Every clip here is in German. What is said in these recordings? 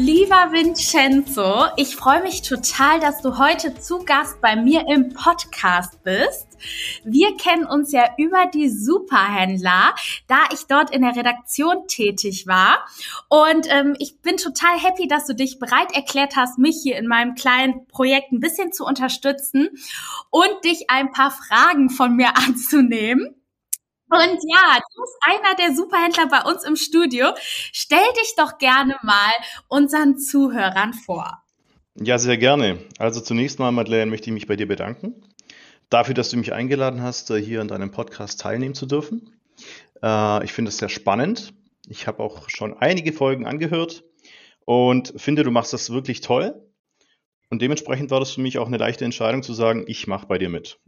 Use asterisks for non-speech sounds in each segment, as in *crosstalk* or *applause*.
Lieber Vincenzo, ich freue mich total, dass du heute zu Gast bei mir im Podcast bist. Wir kennen uns ja über die Superhändler, da ich dort in der Redaktion tätig war. Und ähm, ich bin total happy, dass du dich bereit erklärt hast, mich hier in meinem kleinen Projekt ein bisschen zu unterstützen und dich ein paar Fragen von mir *laughs* anzunehmen. Und ja, du bist einer der Superhändler bei uns im Studio. Stell dich doch gerne mal unseren Zuhörern vor. Ja, sehr gerne. Also zunächst mal, Madeleine, möchte ich mich bei dir bedanken. Dafür, dass du mich eingeladen hast, äh, hier an deinem Podcast teilnehmen zu dürfen. Äh, ich finde es sehr spannend. Ich habe auch schon einige Folgen angehört und finde, du machst das wirklich toll. Und dementsprechend war das für mich auch eine leichte Entscheidung zu sagen, ich mache bei dir mit.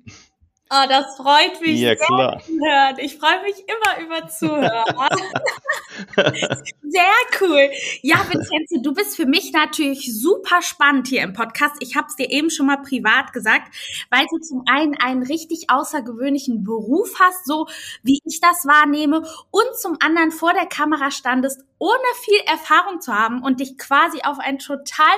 Oh, das freut mich ja, sehr klar. hören. Ich freue mich immer über Zuhörer. sehr cool. Ja, Vincenzo, du bist für mich natürlich super spannend hier im Podcast. Ich habe es dir eben schon mal privat gesagt, weil du zum einen einen richtig außergewöhnlichen Beruf hast, so wie ich das wahrnehme, und zum anderen vor der Kamera standest, ohne viel Erfahrung zu haben und dich quasi auf ein total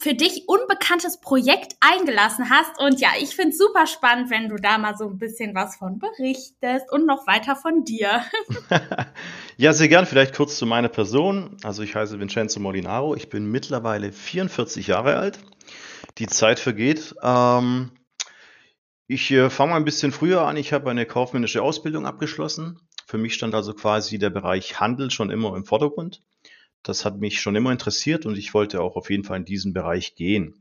für dich unbekanntes Projekt eingelassen hast. Und ja, ich finde es super spannend, wenn du da mal so ein bisschen was von berichtest und noch weiter von dir. *laughs* ja, sehr gern. Vielleicht kurz zu meiner Person. Also ich heiße Vincenzo Molinaro. Ich bin mittlerweile 44 Jahre alt. Die Zeit vergeht. Ähm, ich äh, fange mal ein bisschen früher an. Ich habe eine kaufmännische Ausbildung abgeschlossen. Für mich stand also quasi der Bereich Handel schon immer im Vordergrund. Das hat mich schon immer interessiert und ich wollte auch auf jeden Fall in diesen Bereich gehen.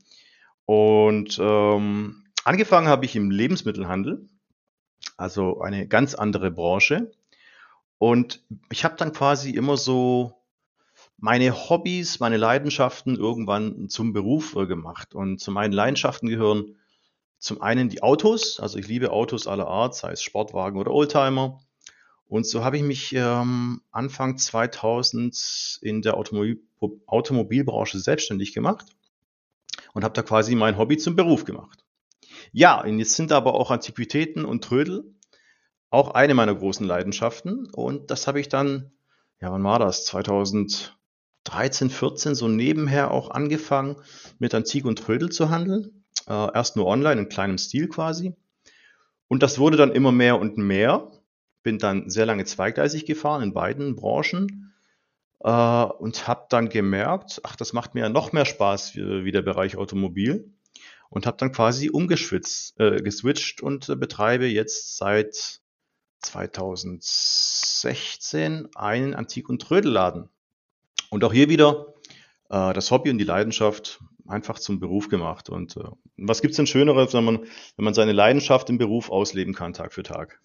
Und ähm, angefangen habe ich im Lebensmittelhandel, also eine ganz andere Branche. Und ich habe dann quasi immer so meine Hobbys, meine Leidenschaften irgendwann zum Beruf äh, gemacht. Und zu meinen Leidenschaften gehören zum einen die Autos, also ich liebe Autos aller Art, sei es Sportwagen oder Oldtimer. Und so habe ich mich ähm, Anfang 2000 in der Automobil Automobilbranche selbstständig gemacht und habe da quasi mein Hobby zum Beruf gemacht. Ja, und jetzt sind aber auch Antiquitäten und Trödel auch eine meiner großen Leidenschaften. Und das habe ich dann, ja, wann war das? 2013, 14 so nebenher auch angefangen, mit Antik und Trödel zu handeln. Äh, erst nur online, in kleinem Stil quasi. Und das wurde dann immer mehr und mehr bin dann sehr lange zweigleisig gefahren in beiden Branchen äh, und habe dann gemerkt, ach, das macht mir ja noch mehr Spaß wie, wie der Bereich Automobil und habe dann quasi umgeschwitzt, äh, geswitcht und äh, betreibe jetzt seit 2016 einen Antik- und Trödelladen. Und auch hier wieder äh, das Hobby und die Leidenschaft einfach zum Beruf gemacht. Und äh, was gibt's denn Schöneres, wenn man, wenn man seine Leidenschaft im Beruf ausleben kann, Tag für Tag?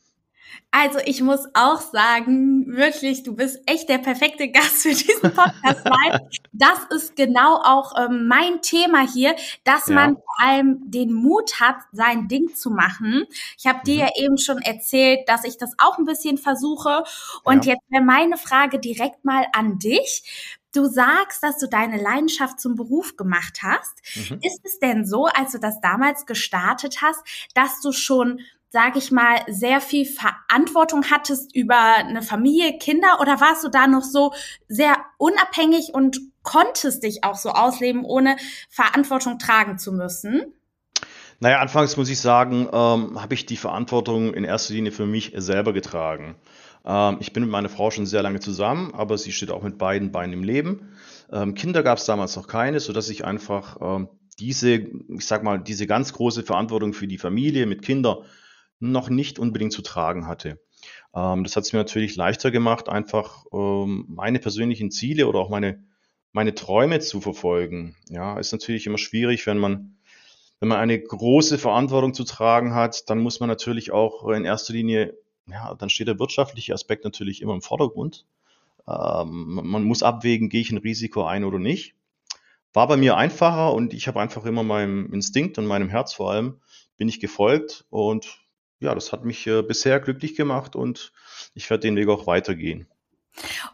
Also ich muss auch sagen, wirklich, du bist echt der perfekte Gast für diesen Podcast, *laughs* weil das ist genau auch ähm, mein Thema hier, dass ja. man vor allem den Mut hat, sein Ding zu machen. Ich habe mhm. dir ja eben schon erzählt, dass ich das auch ein bisschen versuche. Und ja. jetzt wäre meine Frage direkt mal an dich. Du sagst, dass du deine Leidenschaft zum Beruf gemacht hast. Mhm. Ist es denn so, als du das damals gestartet hast, dass du schon sage ich mal, sehr viel Verantwortung hattest über eine Familie, Kinder oder warst du da noch so sehr unabhängig und konntest dich auch so ausleben, ohne Verantwortung tragen zu müssen? Naja, anfangs muss ich sagen, ähm, habe ich die Verantwortung in erster Linie für mich selber getragen. Ähm, ich bin mit meiner Frau schon sehr lange zusammen, aber sie steht auch mit beiden Beinen im Leben. Ähm, Kinder gab es damals noch keine, sodass ich einfach ähm, diese, ich sag mal, diese ganz große Verantwortung für die Familie mit Kindern noch nicht unbedingt zu tragen hatte. Ähm, das hat es mir natürlich leichter gemacht, einfach ähm, meine persönlichen Ziele oder auch meine, meine Träume zu verfolgen. Ja, ist natürlich immer schwierig, wenn man, wenn man eine große Verantwortung zu tragen hat, dann muss man natürlich auch in erster Linie, ja, dann steht der wirtschaftliche Aspekt natürlich immer im Vordergrund. Ähm, man muss abwägen, gehe ich ein Risiko ein oder nicht. war bei mir einfacher und ich habe einfach immer meinem Instinkt und meinem Herz vor allem bin ich gefolgt und ja, das hat mich äh, bisher glücklich gemacht und ich werde den Weg auch weitergehen.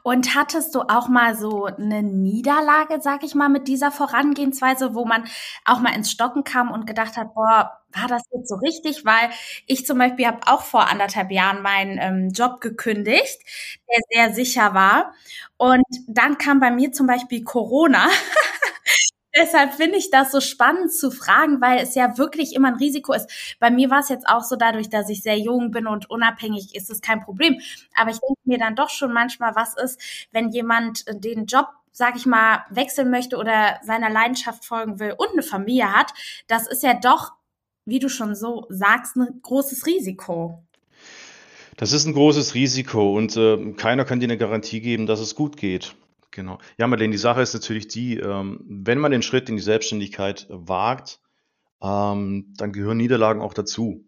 Und hattest du auch mal so eine Niederlage, sag ich mal, mit dieser Vorangehensweise, wo man auch mal ins Stocken kam und gedacht hat, boah, war das jetzt so richtig? Weil ich zum Beispiel habe auch vor anderthalb Jahren meinen ähm, Job gekündigt, der sehr sicher war. Und dann kam bei mir zum Beispiel Corona. *laughs* Deshalb finde ich das so spannend zu fragen, weil es ja wirklich immer ein Risiko ist. Bei mir war es jetzt auch so dadurch, dass ich sehr jung bin und unabhängig ist es kein Problem. Aber ich denke mir dann doch schon manchmal, was ist, wenn jemand den Job sag ich mal, wechseln möchte oder seiner Leidenschaft folgen will und eine Familie hat, das ist ja doch, wie du schon so sagst, ein großes Risiko. Das ist ein großes Risiko und äh, keiner kann dir eine Garantie geben, dass es gut geht. Genau. Ja, Marlene, die Sache ist natürlich die, ähm, wenn man den Schritt in die Selbstständigkeit wagt, ähm, dann gehören Niederlagen auch dazu.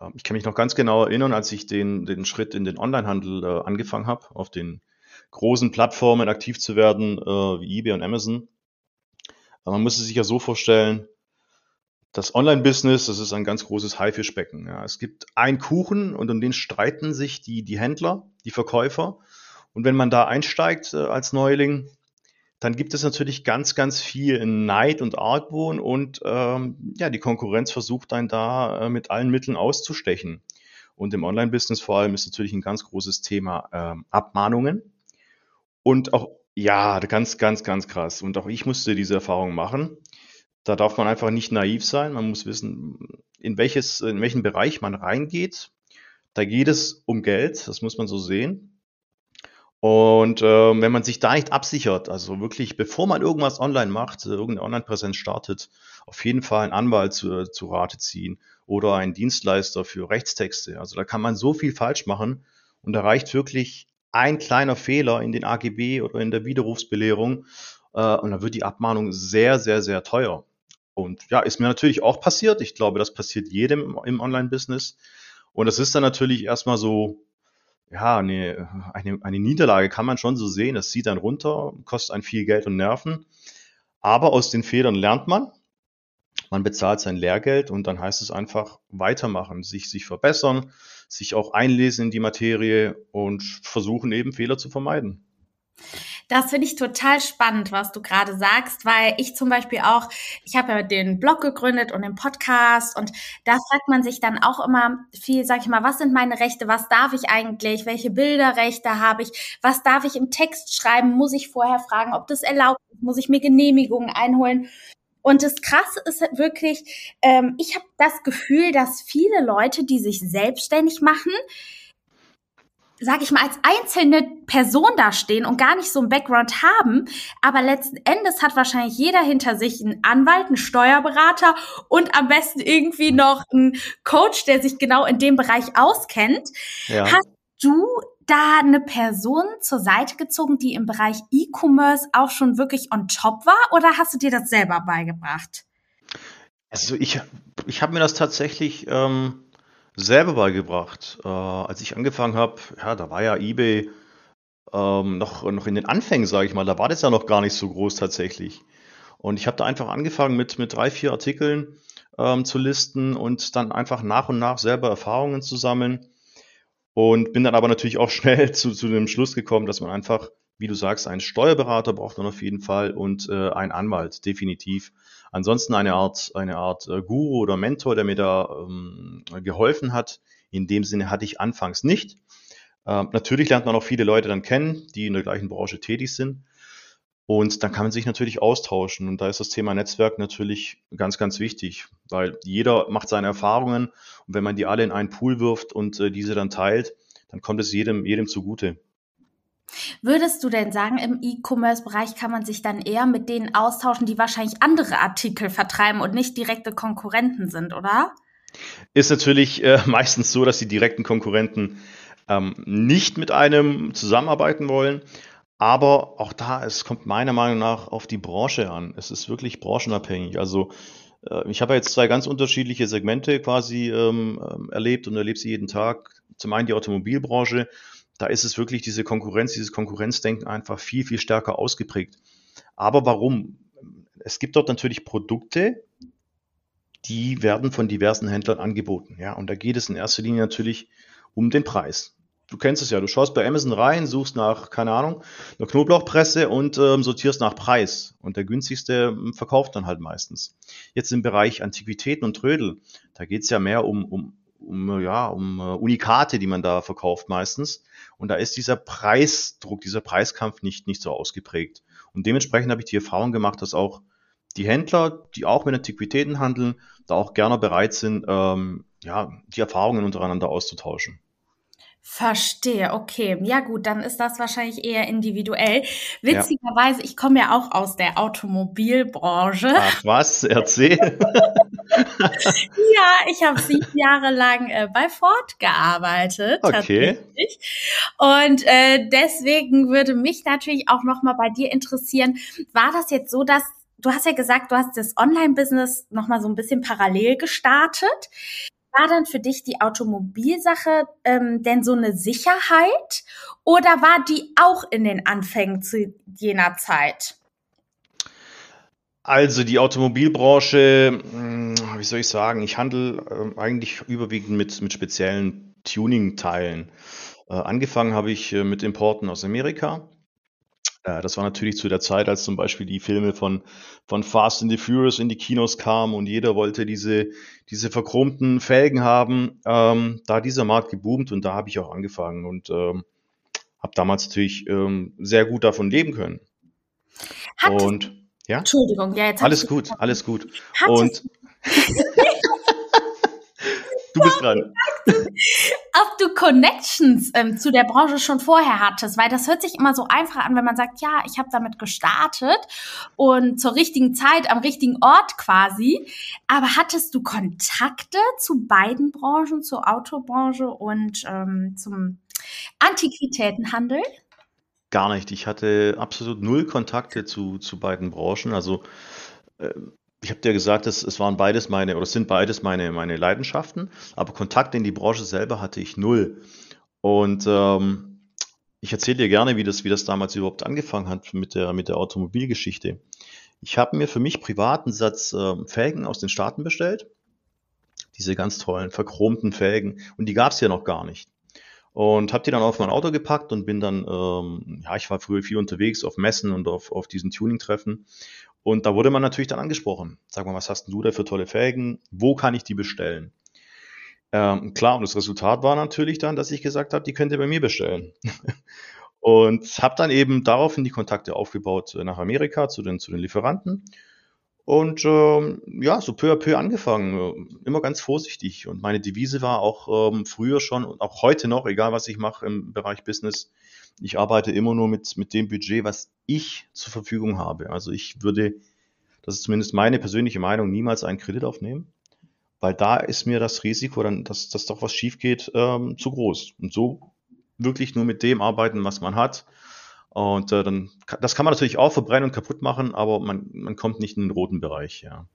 Ähm, ich kann mich noch ganz genau erinnern, als ich den, den Schritt in den Onlinehandel äh, angefangen habe, auf den großen Plattformen aktiv zu werden, äh, wie eBay und Amazon. Aber man muss es sich ja so vorstellen, das Online-Business, das ist ein ganz großes Haifischbecken. Ja. Es gibt einen Kuchen und um den streiten sich die, die Händler, die Verkäufer. Und wenn man da einsteigt äh, als Neuling, dann gibt es natürlich ganz, ganz viel Neid und Argwohn und ähm, ja, die Konkurrenz versucht einen da äh, mit allen Mitteln auszustechen. Und im Online-Business vor allem ist natürlich ein ganz großes Thema ähm, Abmahnungen. Und auch, ja, ganz, ganz, ganz krass. Und auch ich musste diese Erfahrung machen. Da darf man einfach nicht naiv sein. Man muss wissen, in welches, in welchen Bereich man reingeht. Da geht es um Geld, das muss man so sehen. Und ähm, wenn man sich da nicht absichert, also wirklich, bevor man irgendwas online macht, äh, irgendeine Online-Präsenz startet, auf jeden Fall einen Anwalt zu, zu Rate ziehen oder einen Dienstleister für Rechtstexte. Also da kann man so viel falsch machen und da reicht wirklich ein kleiner Fehler in den AGB oder in der Widerrufsbelehrung äh, und dann wird die Abmahnung sehr, sehr, sehr teuer. Und ja, ist mir natürlich auch passiert. Ich glaube, das passiert jedem im Online-Business. Und das ist dann natürlich erstmal so ja, eine, eine, eine Niederlage kann man schon so sehen. Das zieht dann runter, kostet einen viel Geld und Nerven. Aber aus den Fehlern lernt man. Man bezahlt sein Lehrgeld und dann heißt es einfach weitermachen, sich, sich verbessern, sich auch einlesen in die Materie und versuchen eben Fehler zu vermeiden. Das finde ich total spannend, was du gerade sagst, weil ich zum Beispiel auch, ich habe ja den Blog gegründet und den Podcast und da fragt man sich dann auch immer viel, sag ich mal, was sind meine Rechte, was darf ich eigentlich, welche Bilderrechte habe ich, was darf ich im Text schreiben, muss ich vorher fragen, ob das erlaubt ist, muss ich mir Genehmigungen einholen. Und das Krasse ist halt wirklich, ähm, ich habe das Gefühl, dass viele Leute, die sich selbstständig machen, sag ich mal, als einzelne Person dastehen und gar nicht so einen Background haben. Aber letzten Endes hat wahrscheinlich jeder hinter sich einen Anwalt, einen Steuerberater und am besten irgendwie noch einen Coach, der sich genau in dem Bereich auskennt. Ja. Hast du da eine Person zur Seite gezogen, die im Bereich E-Commerce auch schon wirklich on top war oder hast du dir das selber beigebracht? Also ich, ich habe mir das tatsächlich ähm, selber beigebracht. Äh, als ich angefangen habe, ja, da war ja eBay ähm, noch, noch in den Anfängen, sage ich mal. Da war das ja noch gar nicht so groß tatsächlich. Und ich habe da einfach angefangen mit, mit drei, vier Artikeln ähm, zu listen und dann einfach nach und nach selber Erfahrungen zu sammeln. Und bin dann aber natürlich auch *laughs* schnell zu, zu dem Schluss gekommen, dass man einfach, wie du sagst, einen Steuerberater braucht man auf jeden Fall und äh, einen Anwalt, definitiv. Ansonsten eine Art, eine Art äh, Guru oder Mentor, der mir da ähm, geholfen hat. In dem Sinne hatte ich anfangs nicht. Ähm, natürlich lernt man auch viele Leute dann kennen, die in der gleichen Branche tätig sind. Und dann kann man sich natürlich austauschen. Und da ist das Thema Netzwerk natürlich ganz, ganz wichtig, weil jeder macht seine Erfahrungen. Und wenn man die alle in einen Pool wirft und äh, diese dann teilt, dann kommt es jedem, jedem zugute. Würdest du denn sagen, im E-Commerce-Bereich kann man sich dann eher mit denen austauschen, die wahrscheinlich andere Artikel vertreiben und nicht direkte Konkurrenten sind, oder? Ist natürlich äh, *laughs* meistens so, dass die direkten Konkurrenten ähm, nicht mit einem zusammenarbeiten wollen. Aber auch da, es kommt meiner Meinung nach auf die Branche an. Es ist wirklich branchenabhängig. Also äh, ich habe jetzt zwei ganz unterschiedliche Segmente quasi ähm, ähm erlebt und erlebe sie jeden Tag. Zum einen die Automobilbranche da ist es wirklich diese Konkurrenz, dieses Konkurrenzdenken einfach viel, viel stärker ausgeprägt. Aber warum? es gibt dort natürlich Produkte, die werden von diversen Händlern angeboten. Ja, und da geht es in erster Linie natürlich um den Preis. Du kennst es ja, du schaust bei Amazon rein, suchst nach, keine Ahnung, einer Knoblauchpresse und ähm, sortierst nach Preis. Und der günstigste ähm, verkauft dann halt meistens. Jetzt im Bereich Antiquitäten und Trödel, da geht es ja mehr um, um, um, ja, um uh, Unikate, die man da verkauft meistens. Und da ist dieser Preisdruck, dieser Preiskampf nicht, nicht so ausgeprägt. Und dementsprechend habe ich die Erfahrung gemacht, dass auch die Händler, die auch mit Antiquitäten handeln, da auch gerne bereit sind, ähm, ja, die Erfahrungen untereinander auszutauschen. Verstehe, okay. Ja gut, dann ist das wahrscheinlich eher individuell. Witzigerweise, ja. ich komme ja auch aus der Automobilbranche. Ach was, erzähl. *laughs* ja, ich habe sieben Jahre lang äh, bei Ford gearbeitet. Okay. Und äh, deswegen würde mich natürlich auch nochmal bei dir interessieren, war das jetzt so, dass du hast ja gesagt, du hast das Online-Business nochmal so ein bisschen parallel gestartet. War dann für dich die Automobilsache ähm, denn so eine Sicherheit oder war die auch in den Anfängen zu jener Zeit? Also die Automobilbranche, hm, wie soll ich sagen, ich handle äh, eigentlich überwiegend mit, mit speziellen Tuning-Teilen. Äh, angefangen habe ich äh, mit Importen aus Amerika äh, das war natürlich zu der Zeit, als zum Beispiel die Filme von, von Fast and the Furious in die Kinos kamen und jeder wollte diese, diese verchromten Felgen haben. Ähm, da hat dieser Markt geboomt und da habe ich auch angefangen und ähm, habe damals natürlich ähm, sehr gut davon leben können. Hat und ja? Entschuldigung, ja, jetzt alles gut, alles gut. Und du bist dran ob du Connections ähm, zu der Branche schon vorher hattest, weil das hört sich immer so einfach an, wenn man sagt, ja, ich habe damit gestartet und zur richtigen Zeit am richtigen Ort quasi. Aber hattest du Kontakte zu beiden Branchen, zur Autobranche und ähm, zum Antiquitätenhandel? Gar nicht. Ich hatte absolut null Kontakte zu, zu beiden Branchen. Also äh, ich habe dir gesagt, es, es waren beides meine, oder es sind beides meine, meine Leidenschaften, aber Kontakt in die Branche selber hatte ich null. Und ähm, ich erzähle dir gerne, wie das, wie das damals überhaupt angefangen hat mit der, mit der Automobilgeschichte. Ich habe mir für mich privaten Satz äh, Felgen aus den Staaten bestellt. Diese ganz tollen, verchromten Felgen. Und die gab es ja noch gar nicht. Und habe die dann auf mein Auto gepackt und bin dann, ähm, ja, ich war früher viel unterwegs auf Messen und auf, auf diesen Tuning-Treffen und da wurde man natürlich dann angesprochen. Sag mal, was hast du da für tolle Felgen? Wo kann ich die bestellen? Ähm, klar, und das Resultat war natürlich dann, dass ich gesagt habe, die könnt ihr bei mir bestellen. *laughs* und habe dann eben daraufhin die Kontakte aufgebaut nach Amerika zu den, zu den Lieferanten. Und ähm, ja, so peu à peu angefangen, äh, immer ganz vorsichtig. Und meine Devise war auch ähm, früher schon und auch heute noch, egal was ich mache im Bereich Business, ich arbeite immer nur mit, mit dem Budget, was ich zur Verfügung habe. Also ich würde, das ist zumindest meine persönliche Meinung, niemals einen Kredit aufnehmen, weil da ist mir das Risiko, dann, dass, dass doch was schief geht, ähm, zu groß. Und so wirklich nur mit dem arbeiten, was man hat. Und äh, dann, das kann man natürlich auch verbrennen und kaputt machen, aber man, man kommt nicht in den roten Bereich, ja.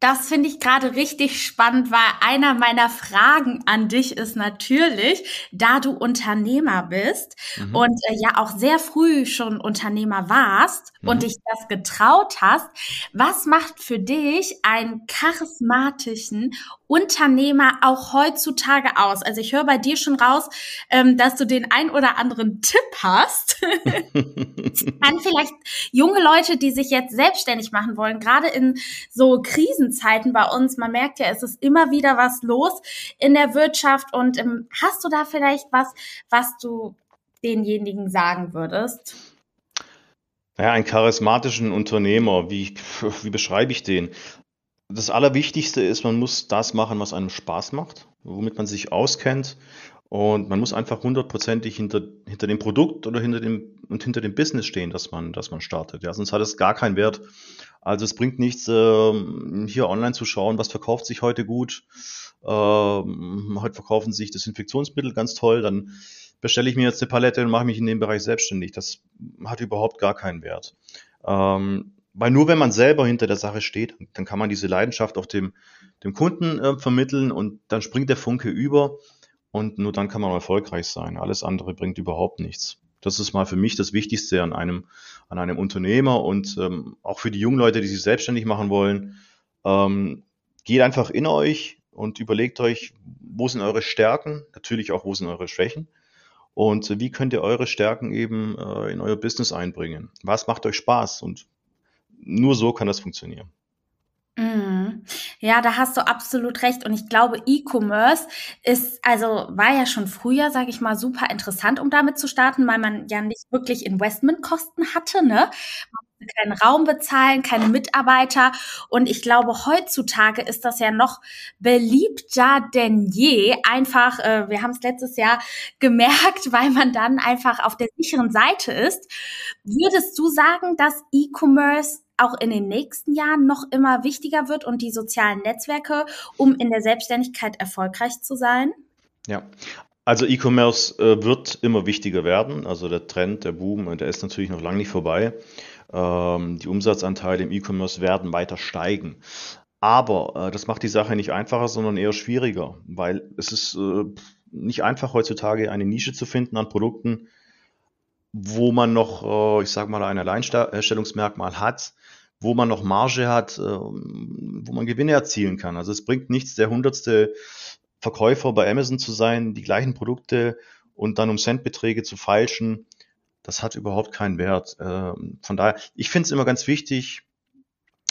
Das finde ich gerade richtig spannend, weil einer meiner Fragen an dich ist natürlich, da du Unternehmer bist mhm. und äh, ja auch sehr früh schon Unternehmer warst mhm. und dich das getraut hast, was macht für dich einen charismatischen Unternehmer auch heutzutage aus? Also ich höre bei dir schon raus, ähm, dass du den ein oder anderen Tipp hast *laughs* an vielleicht junge Leute, die sich jetzt selbstständig machen wollen, gerade in so Krisen Krisenzeiten bei uns. Man merkt ja, es ist immer wieder was los in der Wirtschaft. Und ähm, hast du da vielleicht was, was du denjenigen sagen würdest? Naja, einen charismatischen Unternehmer, wie, wie beschreibe ich den? Das Allerwichtigste ist, man muss das machen, was einem Spaß macht, womit man sich auskennt. Und man muss einfach hundertprozentig hinter, hinter dem Produkt oder hinter dem, und hinter dem Business stehen, das man, das man startet. Ja, sonst hat es gar keinen Wert. Also es bringt nichts, äh, hier online zu schauen, was verkauft sich heute gut. Äh, heute verkaufen sich Desinfektionsmittel ganz toll, dann bestelle ich mir jetzt eine Palette und mache mich in dem Bereich selbstständig. Das hat überhaupt gar keinen Wert. Ähm, weil nur wenn man selber hinter der Sache steht, dann kann man diese Leidenschaft auch dem, dem Kunden äh, vermitteln und dann springt der Funke über und nur dann kann man erfolgreich sein. Alles andere bringt überhaupt nichts. Das ist mal für mich das Wichtigste an einem, an einem Unternehmer und ähm, auch für die jungen Leute, die sich selbstständig machen wollen. Ähm, geht einfach in euch und überlegt euch, wo sind eure Stärken, natürlich auch, wo sind eure Schwächen und wie könnt ihr eure Stärken eben äh, in euer Business einbringen. Was macht euch Spaß und nur so kann das funktionieren. Mhm. Ja, da hast du absolut recht. Und ich glaube, E-Commerce ist, also war ja schon früher, sage ich mal, super interessant, um damit zu starten, weil man ja nicht wirklich Investmentkosten hatte, ne? Man keinen Raum bezahlen, keine Mitarbeiter. Und ich glaube, heutzutage ist das ja noch beliebter denn je. Einfach, äh, wir haben es letztes Jahr *laughs* gemerkt, weil man dann einfach auf der sicheren Seite ist. Würdest du sagen, dass E-Commerce auch in den nächsten Jahren noch immer wichtiger wird und die sozialen Netzwerke, um in der Selbstständigkeit erfolgreich zu sein? Ja, also E-Commerce äh, wird immer wichtiger werden. Also der Trend, der Boom, der ist natürlich noch lange nicht vorbei. Ähm, die Umsatzanteile im E-Commerce werden weiter steigen. Aber äh, das macht die Sache nicht einfacher, sondern eher schwieriger, weil es ist äh, nicht einfach heutzutage eine Nische zu finden an Produkten, wo man noch, äh, ich sage mal, ein Alleinstellungsmerkmal hat, wo man noch Marge hat, äh, wo man Gewinne erzielen kann. Also es bringt nichts, der hundertste Verkäufer bei Amazon zu sein, die gleichen Produkte und dann um Centbeträge zu feilschen. Das hat überhaupt keinen Wert. Ähm, von daher, ich finde es immer ganz wichtig,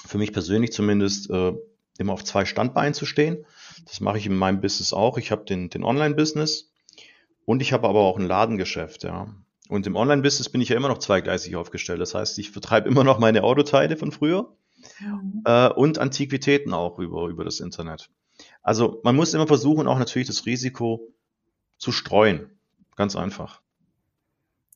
für mich persönlich zumindest, äh, immer auf zwei Standbeinen zu stehen. Das mache ich in meinem Business auch. Ich habe den, den Online-Business und ich habe aber auch ein Ladengeschäft. Ja. Und im Online-Business bin ich ja immer noch zweigleisig aufgestellt. Das heißt, ich vertreibe immer noch meine Autoteile von früher mhm. äh, und Antiquitäten auch über, über das Internet. Also man muss immer versuchen, auch natürlich das Risiko zu streuen. Ganz einfach.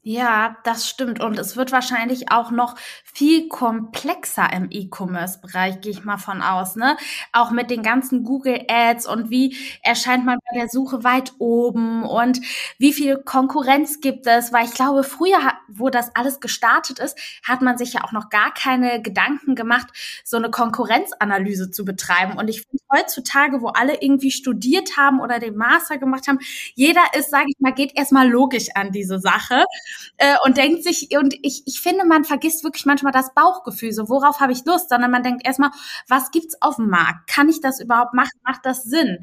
Ja, das stimmt. Und es wird wahrscheinlich auch noch viel komplexer im E-Commerce-Bereich, gehe ich mal von aus, ne? Auch mit den ganzen Google Ads und wie erscheint man bei der Suche weit oben und wie viel Konkurrenz gibt es? Weil ich glaube, früher, wo das alles gestartet ist, hat man sich ja auch noch gar keine Gedanken gemacht, so eine Konkurrenzanalyse zu betreiben. Und ich finde heutzutage, wo alle irgendwie studiert haben oder den Master gemacht haben, jeder ist, sage ich mal, geht erstmal logisch an diese Sache äh, und denkt sich, und ich, ich finde, man vergisst wirklich manchmal das Bauchgefühl, so worauf habe ich Lust, sondern man denkt erstmal, was gibt's auf dem Markt? Kann ich das überhaupt machen? Macht das Sinn?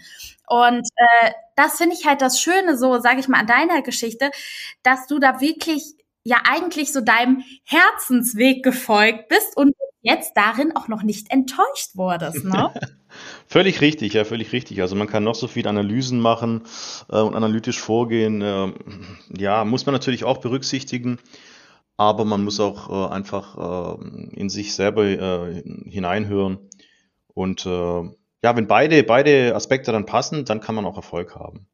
Und äh, das finde ich halt das Schöne, so sage ich mal, an deiner Geschichte, dass du da wirklich ja eigentlich so deinem Herzensweg gefolgt bist und jetzt darin auch noch nicht enttäuscht wurdest, ne? *laughs* völlig richtig, ja, völlig richtig. Also man kann noch so viel Analysen machen äh, und analytisch vorgehen. Äh, ja, muss man natürlich auch berücksichtigen, aber man muss auch äh, einfach äh, in sich selber äh, hineinhören. Und äh, ja, wenn beide, beide Aspekte dann passen, dann kann man auch Erfolg haben.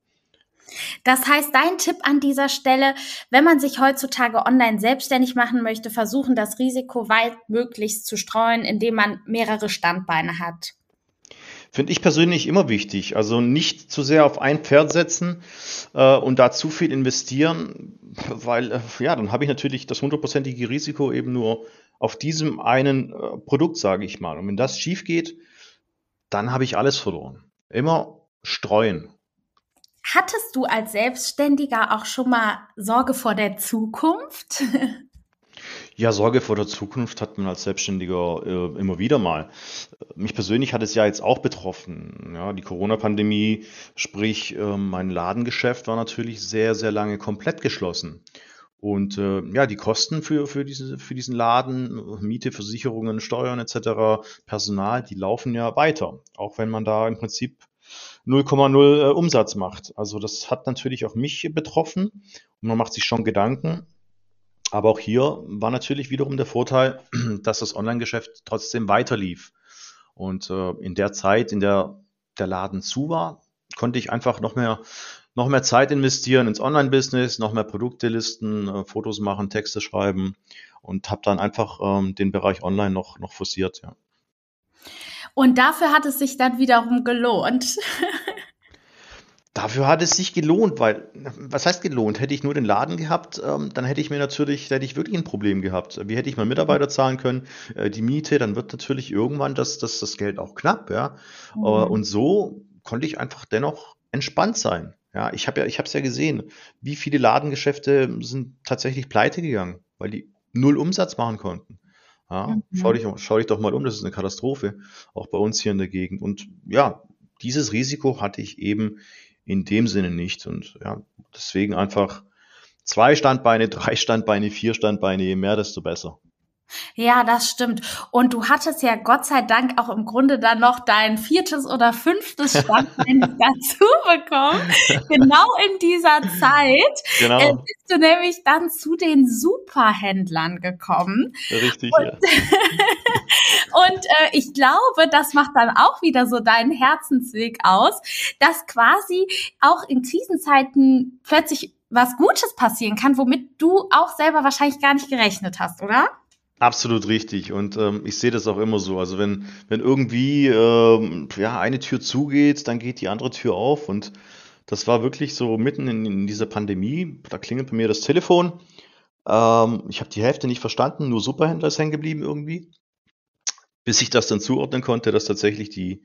Das heißt, dein Tipp an dieser Stelle, wenn man sich heutzutage online selbstständig machen möchte, versuchen, das Risiko weit möglichst zu streuen, indem man mehrere Standbeine hat. Finde ich persönlich immer wichtig. Also nicht zu sehr auf ein Pferd setzen äh, und da zu viel investieren, weil äh, ja, dann habe ich natürlich das hundertprozentige Risiko eben nur auf diesem einen äh, Produkt, sage ich mal. Und wenn das schief geht, dann habe ich alles verloren. Immer streuen. Hattest du als Selbstständiger auch schon mal Sorge vor der Zukunft? *laughs* Ja, Sorge vor der Zukunft hat man als Selbstständiger äh, immer wieder mal. Mich persönlich hat es ja jetzt auch betroffen. Ja, die Corona-Pandemie, sprich äh, mein Ladengeschäft war natürlich sehr, sehr lange komplett geschlossen. Und äh, ja, die Kosten für, für, diese, für diesen Laden, Miete, Versicherungen, Steuern etc., Personal, die laufen ja weiter. Auch wenn man da im Prinzip 0,0 äh, Umsatz macht. Also das hat natürlich auch mich betroffen und man macht sich schon Gedanken. Aber auch hier war natürlich wiederum der Vorteil, *clears throat* dass das Online-Geschäft trotzdem weiter lief. Und äh, in der Zeit, in der der Laden zu war, konnte ich einfach noch mehr, noch mehr Zeit investieren ins Online-Business, noch mehr Produkte listen, äh, Fotos machen, Texte schreiben und habe dann einfach ähm, den Bereich Online noch, noch forciert. Ja. Und dafür hat es sich dann wiederum gelohnt. *laughs* Dafür hat es sich gelohnt, weil, was heißt gelohnt? Hätte ich nur den Laden gehabt, ähm, dann hätte ich mir natürlich, hätte ich wirklich ein Problem gehabt. Wie hätte ich mal Mitarbeiter zahlen können, äh, die Miete, dann wird natürlich irgendwann das, das, das Geld auch knapp, ja. Mhm. und so konnte ich einfach dennoch entspannt sein. Ja, ich habe ja, ich habe es ja gesehen. Wie viele Ladengeschäfte sind tatsächlich pleite gegangen, weil die null Umsatz machen konnten. Ja, schau Mhm. dich, schau dich doch mal um, das ist eine Katastrophe, auch bei uns hier in der Gegend. Und ja, dieses Risiko hatte ich eben in dem Sinne nicht. Und ja, deswegen einfach zwei Standbeine, *laughs* drei Standbeine, vier Standbeine, je mehr, desto besser. Ja, das stimmt. Und du hattest ja Gott sei Dank auch im Grunde dann noch dein viertes oder fünftes *laughs* Standbein *laughs* dazu bekommen. Genau in dieser Zeit äh, Genau, bist du nämlich dann zu den Superhändlern gekommen. richtig, ja. *laughs* Und äh, ich glaube, das macht dann auch wieder so deinen Herzensweg aus, dass quasi auch in Krisenzeiten plötzlich was Gutes passieren kann, womit du auch selber wahrscheinlich gar nicht gerechnet hast, oder? Absolut richtig. Und ähm, ich sehe das auch immer so. Also wenn, wenn irgendwie ähm, ja, eine Tür zugeht, dann geht die andere Tür auf. Und das war wirklich so mitten in, in dieser Pandemie. Da klingelt bei mir das Telefon. Ähm, ich habe die Hälfte nicht verstanden, nur Superhändler ist hängen geblieben irgendwie. Bis ich das dann zuordnen konnte, dass tatsächlich die,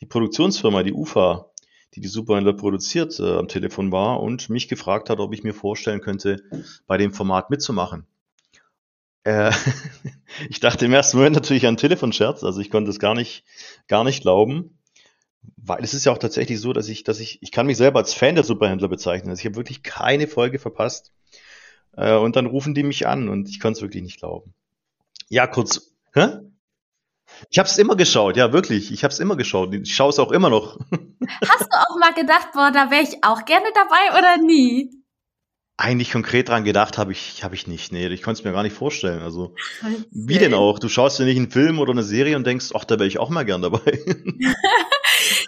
die Produktionsfirma, die UFA, die die Superhändler produziert, äh, am Telefon war und mich gefragt hat, ob ich mir vorstellen könnte, bei dem Format mitzumachen. Äh, *laughs* ich dachte im ersten Moment natürlich an Telefonscherz, also ich konnte es gar nicht, gar nicht glauben, weil es ist ja auch tatsächlich so, dass ich, dass ich, ich kann mich selber als Fan der Superhändler bezeichnen. Also ich habe wirklich keine Folge verpasst. Äh, und dann rufen die mich an und ich konnte es wirklich nicht glauben. Ja, kurz, hä? Ich habe es immer geschaut, ja wirklich. Ich habe es immer geschaut. Ich schaue es auch immer noch. *laughs* Hast du auch mal gedacht, boah, da wäre ich auch gerne dabei oder nie? Eigentlich konkret dran gedacht habe ich, habe ich nicht. Nee, ich konnte es mir gar nicht vorstellen. Also, wie Witzig. denn auch? Du schaust dir nicht einen Film oder eine Serie und denkst, ach, da wäre ich auch mal gern dabei. *laughs*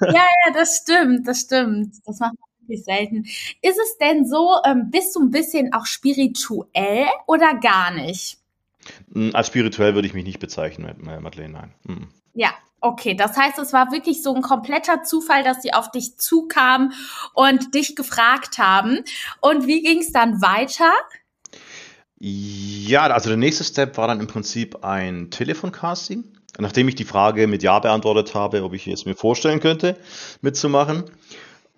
Ja, ja, das stimmt, das stimmt. Das macht man wirklich selten. Ist es denn so, ähm, bist du ein bisschen auch spirituell oder gar nicht? Mm, Als spirituell würde ich mich nicht bezeichnen, Madeleine, nein. Mm. Ja, okay. Das heißt, es war wirklich so ein kompletter Zufall, dass sie auf dich zukamen und dich gefragt haben. Und wie ging es dann weiter? Ja, also der nächste Step war dann im Prinzip ein Telefoncasting. Nachdem ich die Frage mit Ja beantwortet habe, ob ich es mir vorstellen könnte, mitzumachen.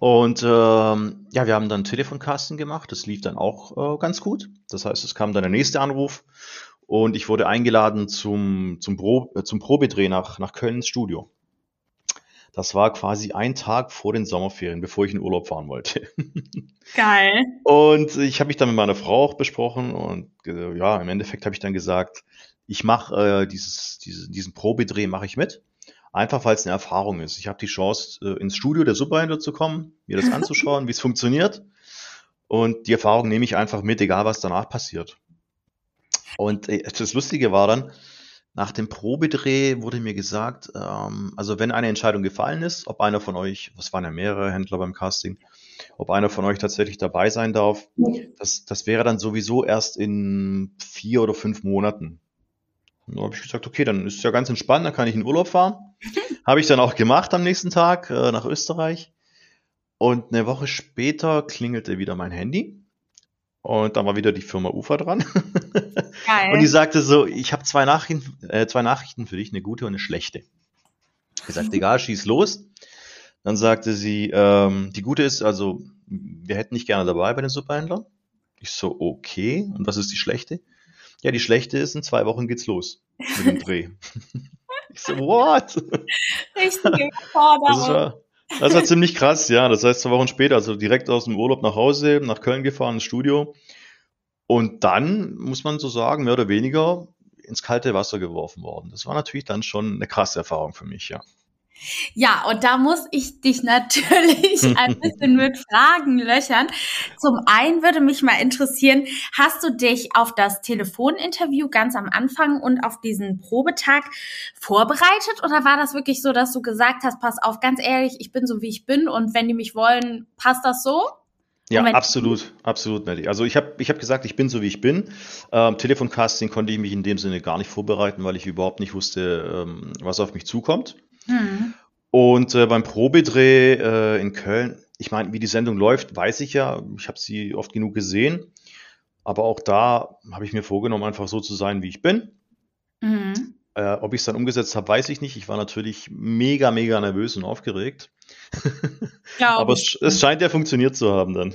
Und ähm, ja, wir haben dann Telefoncasting gemacht. Das lief dann auch äh, ganz gut. Das heißt, es kam dann der nächste Anruf und ich wurde eingeladen zum, zum, Pro, äh, zum Probedreh nach, nach Köln ins Studio. Das war quasi ein Tag vor den Sommerferien, bevor ich in Urlaub fahren wollte. *laughs* Geil. Und ich habe mich dann mit meiner Frau auch besprochen und äh, ja, im Endeffekt habe ich dann gesagt, ich mache äh, dieses, diese, diesen Probedreh mache ich mit, einfach weil es eine Erfahrung ist. Ich habe die Chance, äh, ins Studio der Superhändler zu kommen, mir das *laughs* anzuschauen, wie es funktioniert. Und die Erfahrung nehme ich einfach mit, egal was danach passiert. Und äh, das Lustige war dann, nach dem Probedreh wurde mir gesagt, ähm, also wenn eine Entscheidung gefallen ist, ob einer von euch, was waren ja mehrere Händler beim Casting, ob einer von euch tatsächlich dabei sein darf, das, das wäre dann sowieso erst in vier oder fünf Monaten. Und da habe ich gesagt, okay, dann ist es ja ganz entspannt, dann kann ich in Urlaub fahren. *laughs* habe ich dann auch gemacht am nächsten Tag äh, nach Österreich. Und eine Woche später klingelte wieder mein Handy. Und dann war wieder die Firma UFA dran. *laughs* Geil. Und die sagte so, ich habe zwei Nachrichten, äh, zwei Nachrichten für dich, eine gute und eine schlechte. Ich sagte, egal, schieß los. Dann sagte sie, ähm, die gute ist, also, wir hätten dich gerne dabei bei den Superhändlern. Ich so, okay. Und was ist die schlechte? Ja, die schlechte ist, in zwei Wochen geht's los mit dem Dreh. *laughs* ich so, what? Richtige Das Forderung. Das war ziemlich krass, ja. Das heißt, zwei Wochen später, also direkt aus dem Urlaub nach Hause, nach Köln gefahren, ins Studio. Und dann, muss man so sagen, mehr oder weniger ins kalte Wasser geworfen worden. Das war natürlich dann schon eine krasse Erfahrung für mich, ja. Ja, und da muss ich dich *laughs* natürlich ein bisschen mit Fragen löchern. Zum einen würde mich mal interessieren, hast du dich auf das Telefoninterview ganz am Anfang und auf diesen Probetag vorbereitet oder war das wirklich so, dass du gesagt hast, pass auf, ganz ehrlich, ich bin so wie ich bin und wenn die mich wollen, passt das so? Ja, absolut, absolut, Melly. Also ich habe ich hab gesagt, ich bin so, wie ich bin. Ähm, Telefoncasting konnte ich mich in dem Sinne gar nicht vorbereiten, weil ich überhaupt nicht wusste, ähm, was auf mich zukommt. Hm. Und äh, beim Probedreh äh, in Köln, ich meine, wie die Sendung läuft, weiß ich ja. Ich habe sie oft genug gesehen. Aber auch da habe ich mir vorgenommen, einfach so zu sein, wie ich bin. Mhm. Äh, ob ich es dann umgesetzt habe, weiß ich nicht. Ich war natürlich mega, mega nervös und aufgeregt. *laughs* Aber es, es scheint ja funktioniert zu haben dann.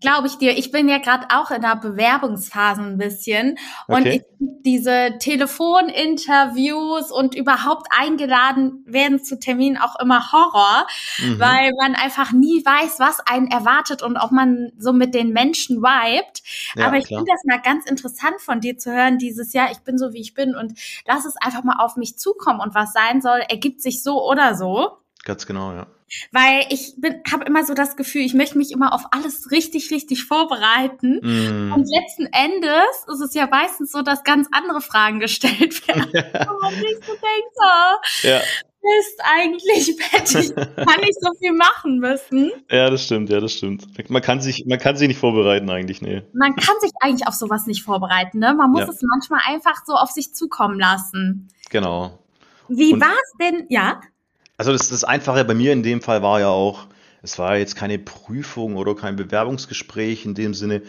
Glaube ich dir. Ich bin ja gerade auch in der Bewerbungsphase ein bisschen. Und okay. ich, diese Telefoninterviews und überhaupt eingeladen werden zu Terminen auch immer Horror, mhm. weil man einfach nie weiß, was einen erwartet und ob man so mit den Menschen vibet. Ja, Aber ich finde das mal ganz interessant von dir zu hören, dieses Jahr, ich bin so, wie ich bin und lass es einfach mal auf mich zukommen und was sein soll, ergibt sich so oder so. Ganz genau, ja. Weil ich bin, habe immer so das Gefühl, ich möchte mich immer auf alles richtig, richtig vorbereiten. Mm. Und letzten Endes ist es ja meistens so, dass ganz andere Fragen gestellt *laughs* werden. *laughs* Ja. Und man sich so denkt, so, ja. ist eigentlich *laughs* hätte ich kann nicht so viel machen müssen. Ja, das stimmt, ja, das stimmt. Man kann sich, man kann sich nicht vorbereiten eigentlich, nee. Man kann sich eigentlich auf sowas nicht vorbereiten, ne? Man muss ja. es manchmal einfach so auf sich zukommen lassen. Genau. Wie war es denn, ja? Also das, das Einfache bei mir in dem Fall war ja auch, es war jetzt keine Prüfung oder kein Bewerbungsgespräch in dem Sinne.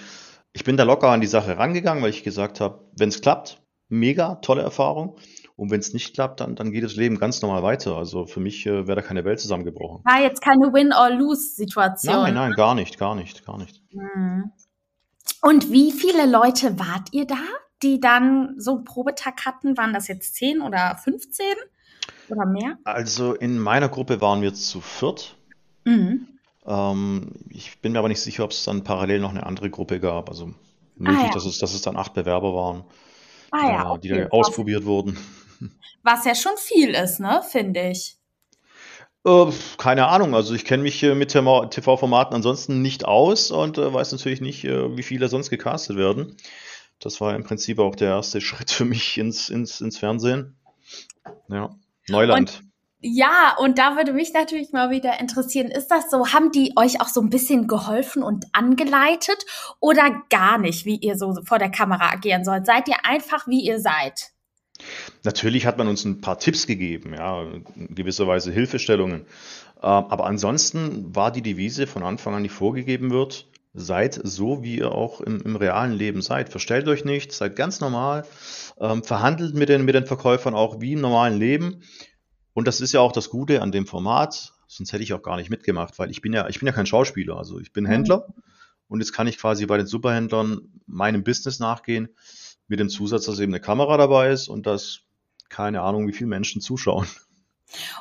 Ich bin da locker an die Sache rangegangen, weil ich gesagt habe, wenn es klappt, mega, tolle Erfahrung. Und wenn es nicht klappt, dann, dann geht das Leben ganz normal weiter. Also für mich äh, wäre da keine Welt zusammengebrochen. War jetzt keine Win-or-Lose-Situation. Nein, nein, gar nicht, gar nicht, gar nicht. Hm. Und wie viele Leute wart ihr da, die dann so einen Probetag hatten? Waren das jetzt 10 oder 15? Oder mehr? Also in meiner Gruppe waren wir zu viert. Mhm. Ähm, ich bin mir aber nicht sicher, ob es dann parallel noch eine andere Gruppe gab. Also möglich, ah, ja. dass, es, dass es dann acht Bewerber waren, ah, ja, okay. die dann ausprobiert wurden. Was ja schon viel ist, ne, finde ich. Äh, keine Ahnung, also ich kenne mich mit TV-Formaten ansonsten nicht aus und äh, weiß natürlich nicht, äh, wie viele sonst gecastet werden. Das war im Prinzip auch der erste *laughs* Schritt für mich ins, ins, ins Fernsehen. Ja. Neuland. Und, ja, und da würde mich natürlich mal wieder interessieren, ist das so, haben die euch auch so ein bisschen geholfen und angeleitet oder gar nicht, wie ihr so vor der Kamera agieren sollt? Seid ihr einfach, wie ihr seid? Natürlich hat man uns ein paar Tipps gegeben, ja, in gewisser Weise Hilfestellungen. Ähm, aber ansonsten war die Devise von Anfang an, die vorgegeben wird, seid so, wie ihr auch im, im realen Leben seid. Verstellt euch nicht, seid ganz normal, ähm, verhandelt mit den, mit den Verkäufern auch wie im normalen Leben. Und das ist ja auch das Gute an dem Format, sonst hätte ich auch gar nicht mitgemacht, weil ich bin ja, ich bin ja kein Schauspieler, also ich bin mhm. Händler und jetzt kann ich quasi bei den Superhändlern meinem Business nachgehen, mit dem Zusatz, dass eben eine Kamera dabei ist und dass keine Ahnung, wie viele Menschen zuschauen.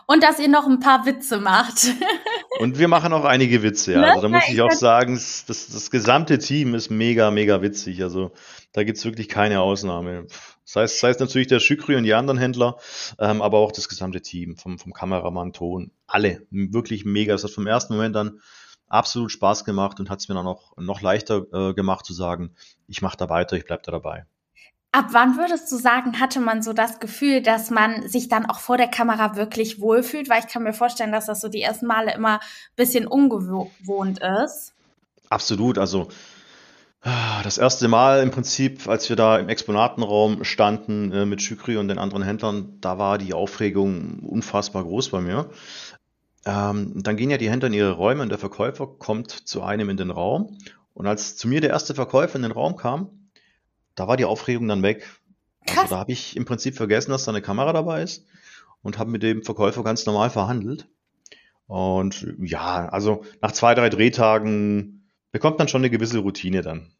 Und dass ihr noch ein paar Witze macht. *laughs* Und wir machen auch einige Witze, ja. Ne? Also da muss ich auch sagen, das, das gesamte Team ist mega, mega witzig. Also da gibt's wirklich keine Ausnahme. Das heißt, das heißt natürlich der Schükri und die anderen Händler, ähm, aber auch das gesamte Team, vom, vom Kameramann, Ton, alle. Wirklich mega. Es hat vom ersten Moment an absolut Spaß gemacht und hat es mir dann auch noch leichter äh, gemacht zu sagen, ich mache da weiter, ich bleib da dabei. Ab wann würdest du sagen, hatte man so das Gefühl, dass man sich dann auch vor der Kamera wirklich wohlfühlt? Weil ich kann mir vorstellen, dass das so die ersten Male immer ein bisschen ungewohnt ist. Absolut. Also das erste Mal im Prinzip, als wir da im Exponatenraum standen äh, mit Schükri und den anderen Händlern, da war die Aufregung unfassbar groß bei mir. Ähm, dann gehen ja die Händler in ihre Räume und der Verkäufer kommt zu einem in den Raum. Und als zu mir der erste Verkäufer in den Raum kam, da war die Aufregung dann weg. Also da habe ich im Prinzip vergessen, dass da eine Kamera dabei ist und habe mit dem Verkäufer ganz normal verhandelt. Und ja, also nach zwei, drei Drehtagen bekommt man schon eine gewisse Routine dann.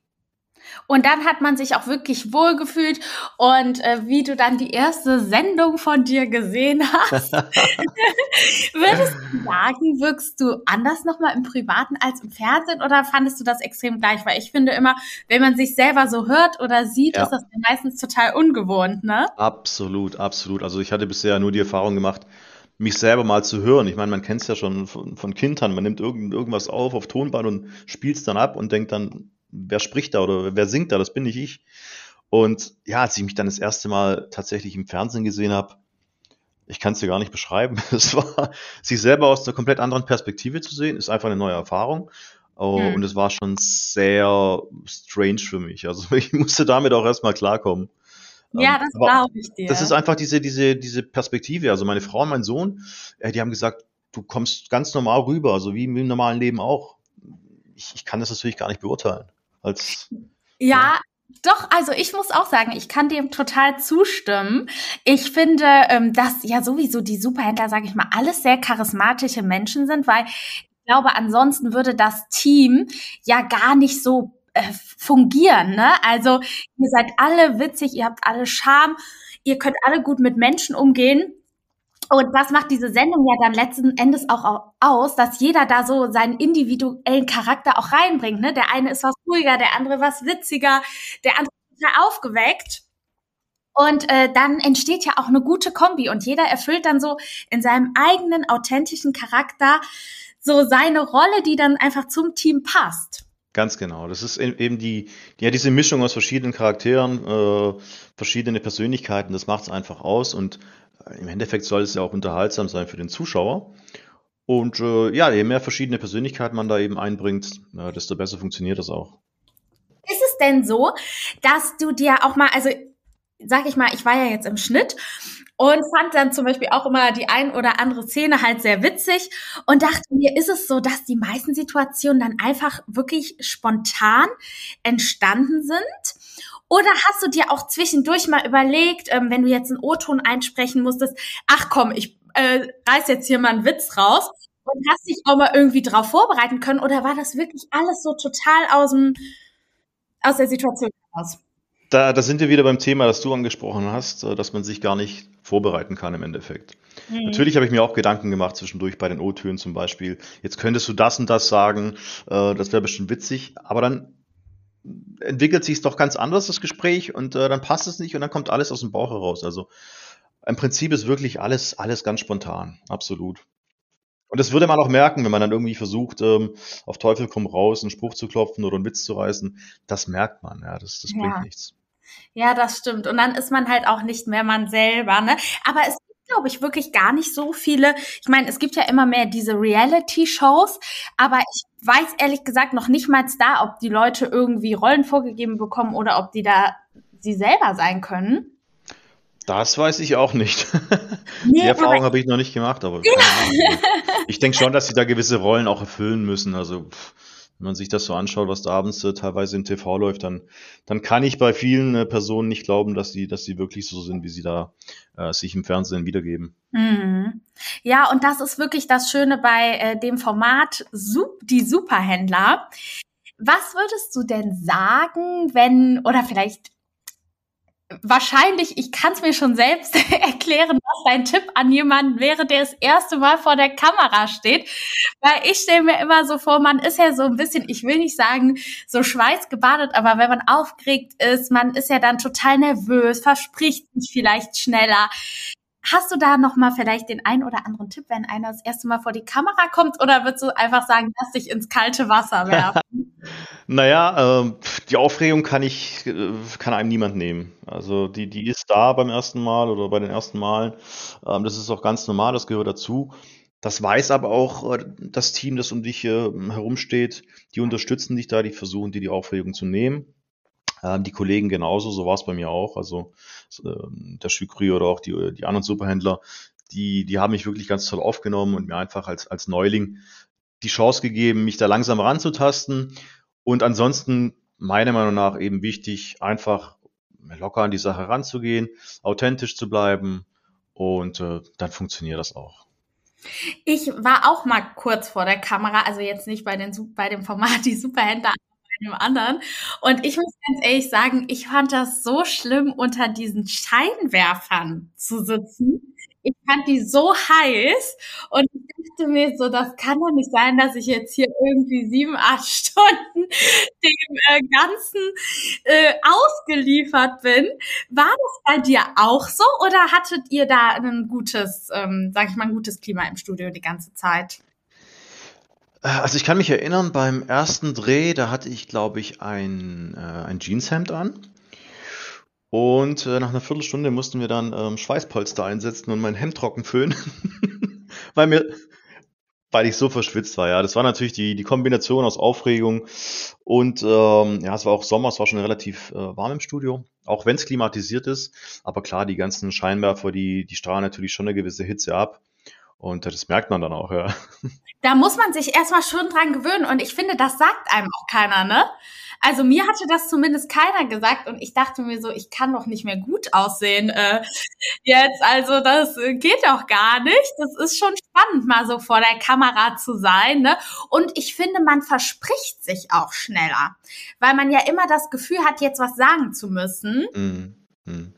Und dann hat man sich auch wirklich wohlgefühlt. Und äh, wie du dann die erste Sendung von dir gesehen hast, *laughs* würdest du sagen, wirkst du anders nochmal im Privaten als im Fernsehen oder fandest du das extrem gleich? Weil ich finde immer, wenn man sich selber so hört oder sieht, ja. ist das meistens total ungewohnt, ne? Absolut, absolut. Also ich hatte bisher nur die Erfahrung gemacht, mich selber mal zu hören. Ich meine, man kennt es ja schon von, von Kindern. Man nimmt irgend, irgendwas auf auf Tonband und spielt es dann ab und denkt dann, wer spricht da oder wer singt da, das bin nicht ich. Und ja, als ich mich dann das erste Mal tatsächlich im Fernsehen gesehen habe, ich kann es dir gar nicht beschreiben. *laughs* Es war, sich selber aus einer komplett anderen Perspektive zu sehen, ist einfach eine neue Erfahrung. Oh, hm. Und es war schon sehr strange für mich. Also *laughs* ich musste damit auch erstmal klarkommen. Ja, ähm, das glaube ich dir. Das ist einfach diese, diese, diese Perspektive. Also meine Frau und mein Sohn, äh, die haben gesagt, du kommst ganz normal rüber, also wie im normalen Leben auch. Ich, ich kann das natürlich gar nicht beurteilen. Als, ja, ja, Doch, also ich muss auch sagen, ich kann dem total zustimmen. Ich finde, ähm, dass ja sowieso die Superhändler, sage ich mal, alles sehr charismatische Menschen sind, weil ich glaube, ansonsten würde das Team ja gar nicht so äh, fungieren. Ne? Also ihr seid alle witzig, ihr habt alle Charme, ihr könnt alle gut mit Menschen umgehen. Und das macht diese Sendung ja dann letzten Endes auch aus, dass jeder da so seinen individuellen Charakter auch reinbringt. Ne? Der eine ist was ruhiger, der andere was witziger, der andere ist ja aufgeweckt. Und äh, dann entsteht ja auch eine gute Kombi und jeder erfüllt dann so in seinem eigenen authentischen Charakter so seine Rolle, die dann einfach zum Team passt. Ganz genau. Das ist e-, eben die, ja, diese Mischung aus verschiedenen Charakteren, äh, verschiedene Persönlichkeiten, das macht es einfach aus und im Endeffekt soll es ja auch unterhaltsam sein für den Zuschauer. Und äh, ja, je mehr verschiedene Persönlichkeiten man da eben einbringt, äh, desto besser funktioniert das auch. Ist es denn so, dass du dir auch mal, also sag ich mal, ich war ja jetzt im Schnitt und fand dann zum Beispiel auch immer die ein oder andere Szene halt sehr witzig und dachte mir, ist es so, dass die meisten Situationen dann einfach wirklich spontan entstanden sind? Oder hast du dir auch zwischendurch mal überlegt, ähm, wenn du jetzt einen O-Ton einsprechen musstest, ach komm, ich äh, reiß jetzt hier mal einen Witz raus und hast dich auch mal irgendwie drauf vorbereiten können? Oder war das wirklich alles so total aus dem, aus der Situation heraus? Da, da sind wir wieder beim Thema, das du angesprochen hast, äh, dass man sich gar nicht vorbereiten kann im Endeffekt. Mhm. Natürlich habe ich mir auch Gedanken gemacht zwischendurch bei den O-Tönen zum Beispiel. Jetzt könntest du das und das sagen, äh, das wäre bestimmt witzig, aber dann entwickelt sich es doch ganz anders, das Gespräch, und äh, dann passt es nicht und dann kommt alles aus dem Bauch heraus. Also im Prinzip ist wirklich alles, alles ganz spontan, absolut. Und das würde man auch merken, wenn man dann irgendwie versucht, ähm, auf Teufel komm raus, einen Spruch zu klopfen oder einen Witz zu reißen. Das merkt man, ja, das, das bringt ja. nichts. Ja, das stimmt. Und dann ist man halt auch nicht mehr man selber, ne? Aber es gibt, glaube ich, wirklich gar nicht so viele. Ich meine, es gibt ja immer mehr diese Reality-Shows, aber ich weiß ehrlich gesagt noch nicht mal da, ob die Leute irgendwie Rollen vorgegeben bekommen oder ob die da sie selber sein können. Das weiß ich auch nicht. *laughs* Nee, die Erfahrung habe ich noch nicht gemacht, aber ich denke schon, dass sie da gewisse Rollen auch erfüllen müssen. Also wenn man sich das so anschaut, was da abends äh, teilweise im TV läuft, dann, dann kann ich bei vielen äh, Personen nicht glauben, dass sie, dass sie wirklich so sind, wie sie da äh, sich im Fernsehen wiedergeben. Mhm. Ja, und das ist wirklich das Schöne bei äh, dem Format Sup die Superhändler. Was würdest du denn sagen, wenn, oder vielleicht wahrscheinlich, ich kann es mir schon selbst *laughs* erklären, was dein Tipp an jemanden wäre, der das erste Mal vor der Kamera steht. Weil ich stelle mir immer so vor, man ist ja so ein bisschen, ich will nicht sagen, so schweißgebadet, aber wenn man aufgeregt ist, man ist ja dann total nervös, verspricht sich vielleicht schneller. Hast du da noch mal vielleicht den einen oder anderen Tipp, wenn einer das erste Mal vor die Kamera kommt, oder würdest du einfach sagen, lass dich ins kalte Wasser werfen? *laughs* naja, äh, die Aufregung kann ich, äh, kann einem niemand nehmen. Also die, die ist da beim ersten Mal oder bei den ersten Malen. Ähm, das ist auch ganz normal, das gehört dazu. Das weiß aber auch äh, das Team, das um dich äh, herumsteht. Die unterstützen dich da, die versuchen dir die Aufregung zu nehmen. Ähm, die Kollegen genauso, so war es bei mir auch. Also äh, der Schükri oder auch die, die anderen Superhändler, die, die haben mich wirklich ganz toll aufgenommen und mir einfach als, als Neuling die Chance gegeben, mich da langsam ranzutasten. Und ansonsten, meiner Meinung nach, eben wichtig, einfach locker an die Sache ranzugehen, authentisch zu bleiben und äh, dann funktioniert das auch. Ich war auch mal kurz vor der Kamera, also jetzt nicht bei, den, bei dem Format Die Superhändler, dem anderen. Und ich muss ganz ehrlich sagen, ich fand das so schlimm, unter diesen Scheinwerfern zu sitzen. Ich fand die so heiß und ich dachte mir so, das kann doch nicht sein, dass ich jetzt hier irgendwie sieben, acht *laughs* Stunden dem äh, Ganzen äh, ausgeliefert bin. War das bei dir auch so oder hattet ihr da ein gutes, ähm, sag ich mal, ein gutes Klima im Studio die ganze Zeit? Äh, also ich kann mich erinnern, beim ersten Dreh, da hatte ich, glaube ich, ein, äh, ein Jeanshemd an. Und äh, nach einer Viertelstunde mussten wir dann ähm, Schweißpolster einsetzen und mein Hemd trocken föhnen, *laughs* weil mir, weil ich so verschwitzt war. Ja, das war natürlich die die Kombination aus Aufregung und ähm, ja, es war auch Sommer, es war schon relativ äh, warm im Studio, auch wenn es klimatisiert ist. Aber klar, die ganzen Scheinwerfer, die die strahlen natürlich schon eine gewisse Hitze ab. Und das merkt man dann auch, ja. Da muss man sich erstmal schon dran gewöhnen. Und ich finde, das sagt einem auch keiner, ne? Also mir hatte das zumindest keiner gesagt und ich dachte mir so, ich kann doch nicht mehr gut aussehen äh, jetzt. Also das geht doch gar nicht. Das ist schon spannend, mal so vor der Kamera zu sein. Ne? Und ich finde, man verspricht sich auch schneller, weil man ja immer das Gefühl hat, jetzt was sagen zu müssen. Mm, mm.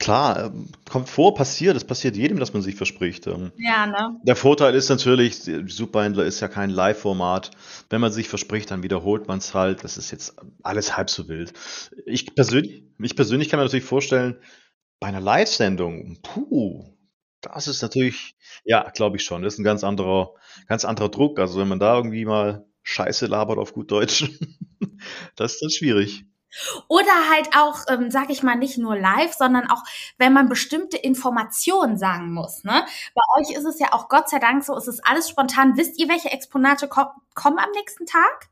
Klar, kommt vor, passiert, es passiert jedem, dass man sich verspricht. Ähm. Ja, ne? Der Vorteil ist natürlich, Superhändler ist ja kein Live-Format. Wenn man sich verspricht, dann wiederholt man es halt. Das ist jetzt alles halb so wild. Ich persönlich, ich persönlich kann mir natürlich vorstellen, bei einer Live-Sendung, puh, das ist natürlich, ja, glaube ich schon. Das ist ein ganz anderer, ganz anderer Druck. Also wenn man da irgendwie mal Scheiße labert auf gut Deutsch, *laughs* das ist dann schwierig. Oder halt auch, ähm, sag ich mal, nicht nur live, sondern auch, wenn man bestimmte Informationen sagen muss. Ne? Bei euch ist es ja auch Gott sei Dank so, es ist alles spontan. Wisst ihr, welche Exponate ko kommen am nächsten Tag?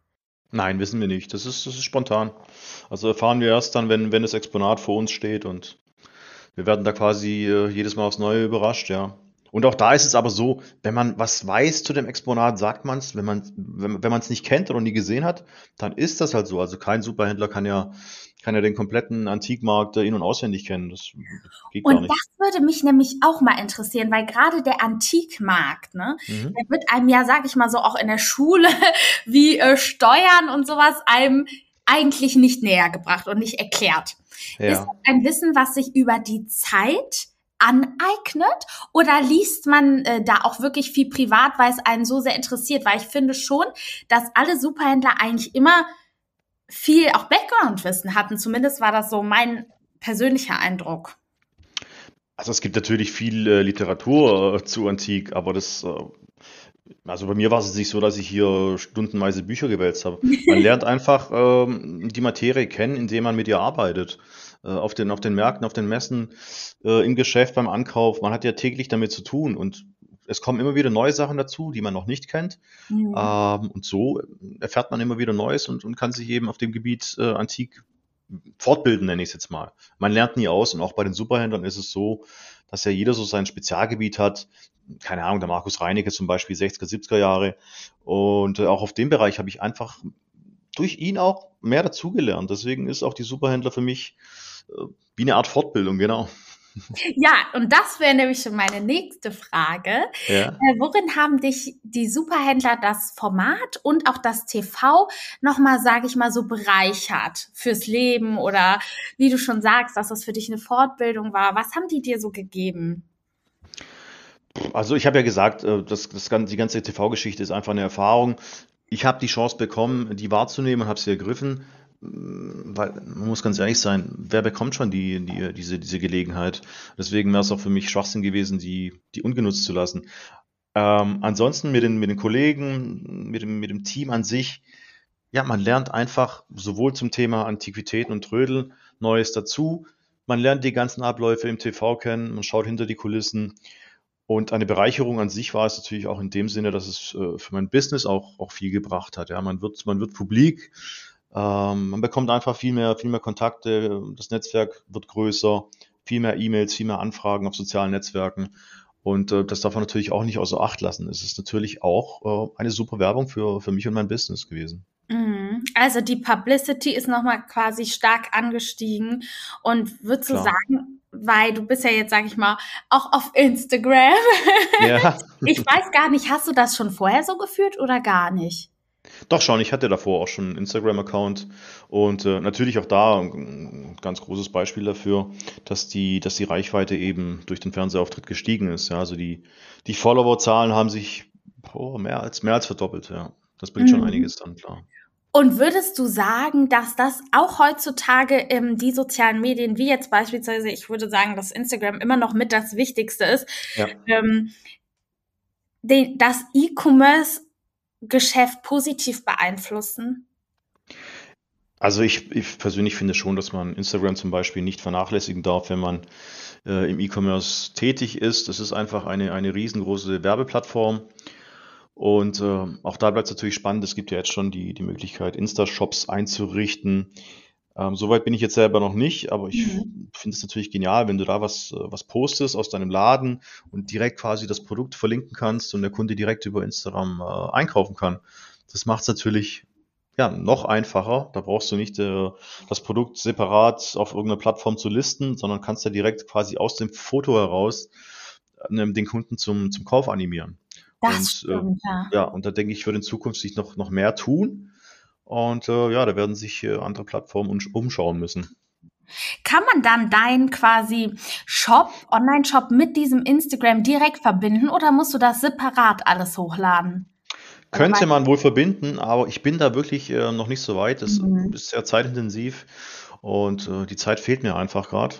Nein, wissen wir nicht. Das ist, das ist spontan. Also erfahren wir erst dann, wenn, wenn das Exponat vor uns steht und wir werden da quasi äh, jedes Mal aufs Neue überrascht, ja. Und auch da ist es aber so, wenn man was weiß zu dem Exponat, sagt man es. Wenn man wenn, wenn man es nicht kennt oder nie gesehen hat, dann ist das halt so. Also kein Superhändler kann ja kann ja den kompletten Antikmarkt in- und auswendig kennen. Das geht und gar nicht. das würde mich nämlich auch mal interessieren, weil gerade der Antikmarkt, ne, mhm. der wird einem ja, sag ich mal so, auch in der Schule *laughs* wie äh, Steuern und sowas einem eigentlich nicht näher gebracht und nicht erklärt. Ja. Ist ein Wissen, was sich über die Zeit aneignet oder liest man äh, da auch wirklich viel privat, weil es einen so sehr interessiert? Weil ich finde schon, dass alle Superhändler eigentlich immer viel auch Background-Wissen hatten. Zumindest war das so mein persönlicher Eindruck. Also es gibt natürlich viel äh, Literatur äh, zu Antik, aber das, äh, also bei mir war es nicht so, dass ich hier stundenweise Bücher gewälzt habe. Man *laughs* lernt einfach ähm, die Materie kennen, indem man mit ihr arbeitet. Äh, auf, den, auf den Märkten, auf den Messen, äh, im Geschäft, beim Ankauf. Man hat ja täglich damit zu tun und es kommen immer wieder neue Sachen dazu, die man noch nicht kennt. Mhm. Ähm, und so erfährt man immer wieder Neues und, und kann sich eben auf dem Gebiet äh, Antik fortbilden, nenne ich es jetzt mal. Man lernt nie aus und auch bei den Superhändlern ist es so, dass ja jeder so sein Spezialgebiet hat. Keine Ahnung, der Markus Reinecke zum Beispiel 60er, 70er Jahre. Und äh, auch auf dem Bereich habe ich einfach durch ihn auch mehr dazugelernt. Deswegen ist auch die Superhändler für mich wie eine Art Fortbildung, genau. Ja, und das wäre nämlich schon meine nächste Frage. Ja. Äh, worin haben dich die Superhändler das Format und auch das TV nochmal, sage ich mal, so bereichert fürs Leben oder wie du schon sagst, dass das für dich eine Fortbildung war? Was haben die dir so gegeben? Also ich habe ja gesagt, äh, das, das, die ganze TV-Geschichte ist einfach eine Erfahrung. Ich habe die Chance bekommen, die wahrzunehmen und habe sie ergriffen weil man muss ganz ehrlich sein, wer bekommt schon die, die, diese, diese Gelegenheit? Deswegen wäre es auch für mich Schwachsinn gewesen, die, die ungenutzt zu lassen. Ähm, ansonsten mit den, mit den Kollegen, mit dem, mit dem Team an sich, ja, man lernt einfach sowohl zum Thema Antiquitäten und Trödel Neues dazu. Man lernt die ganzen Abläufe im TV kennen, man schaut hinter die Kulissen. Und eine Bereicherung an sich war es natürlich auch in dem Sinne, dass es äh, für mein Business auch, auch viel gebracht hat. Ja, man wird, man wird publik, ähm, man bekommt einfach viel mehr, viel mehr Kontakte, das Netzwerk wird größer, viel mehr E-Mails, viel mehr Anfragen auf sozialen Netzwerken. Und äh, das darf man natürlich auch nicht außer Acht lassen. Es ist natürlich auch äh, eine super Werbung für, für mich und mein Business gewesen. Mhm. Also die Publicity ist nochmal quasi stark angestiegen und würdest du sagen, weil du bist ja jetzt, sag ich mal, auch auf Instagram. Ja. *laughs* ich weiß gar nicht, hast du das schon vorher so geführt oder gar nicht? Doch schon, ich hatte davor auch schon einen Instagram-Account und äh, natürlich auch da ein ganz großes Beispiel dafür, dass die, dass die Reichweite eben durch den Fernsehauftritt gestiegen ist. Ja, also die, die Follower-Zahlen haben sich oh, mehr, als, mehr als verdoppelt. Ja. Das bringt mhm. schon einiges dann, klar. Und würdest du sagen, dass das auch heutzutage ähm, die sozialen Medien, wie jetzt beispielsweise, ich würde sagen, dass Instagram immer noch mit das Wichtigste ist, ja. ähm, den, das E-Commerce Geschäft positiv beeinflussen? Also ich, ich persönlich finde schon, dass man Instagram zum Beispiel nicht vernachlässigen darf, wenn man äh, im E-Commerce tätig ist. Das ist einfach eine, eine riesengroße Werbeplattform. Und äh, auch da bleibt es natürlich spannend. Es gibt ja jetzt schon die, die Möglichkeit, Insta-Shops einzurichten. Ähm, Soweit bin ich jetzt selber noch nicht, aber ich mhm. finde es natürlich genial, wenn du da was, äh, was postest aus deinem Laden und direkt quasi das Produkt verlinken kannst und der Kunde direkt über Instagram äh, einkaufen kann. Das macht es natürlich ja, noch einfacher. Da brauchst du nicht äh, das Produkt separat auf irgendeiner Plattform zu listen, sondern kannst ja direkt quasi aus dem Foto heraus äh, den Kunden zum, zum Kauf animieren. Das und, stimmt, äh, ja. ja, und da denke ich, wird in Zukunft sich noch, noch mehr tun. Und äh, ja, da werden sich äh, andere Plattformen umschauen müssen. Kann man dann deinen quasi Shop, Online-Shop mit diesem Instagram direkt verbinden oder musst du das separat alles hochladen? Könnte man wohl verbinden, aber ich bin da wirklich äh, noch nicht so weit. Das mhm. ist sehr zeitintensiv und äh, die Zeit fehlt mir einfach gerade.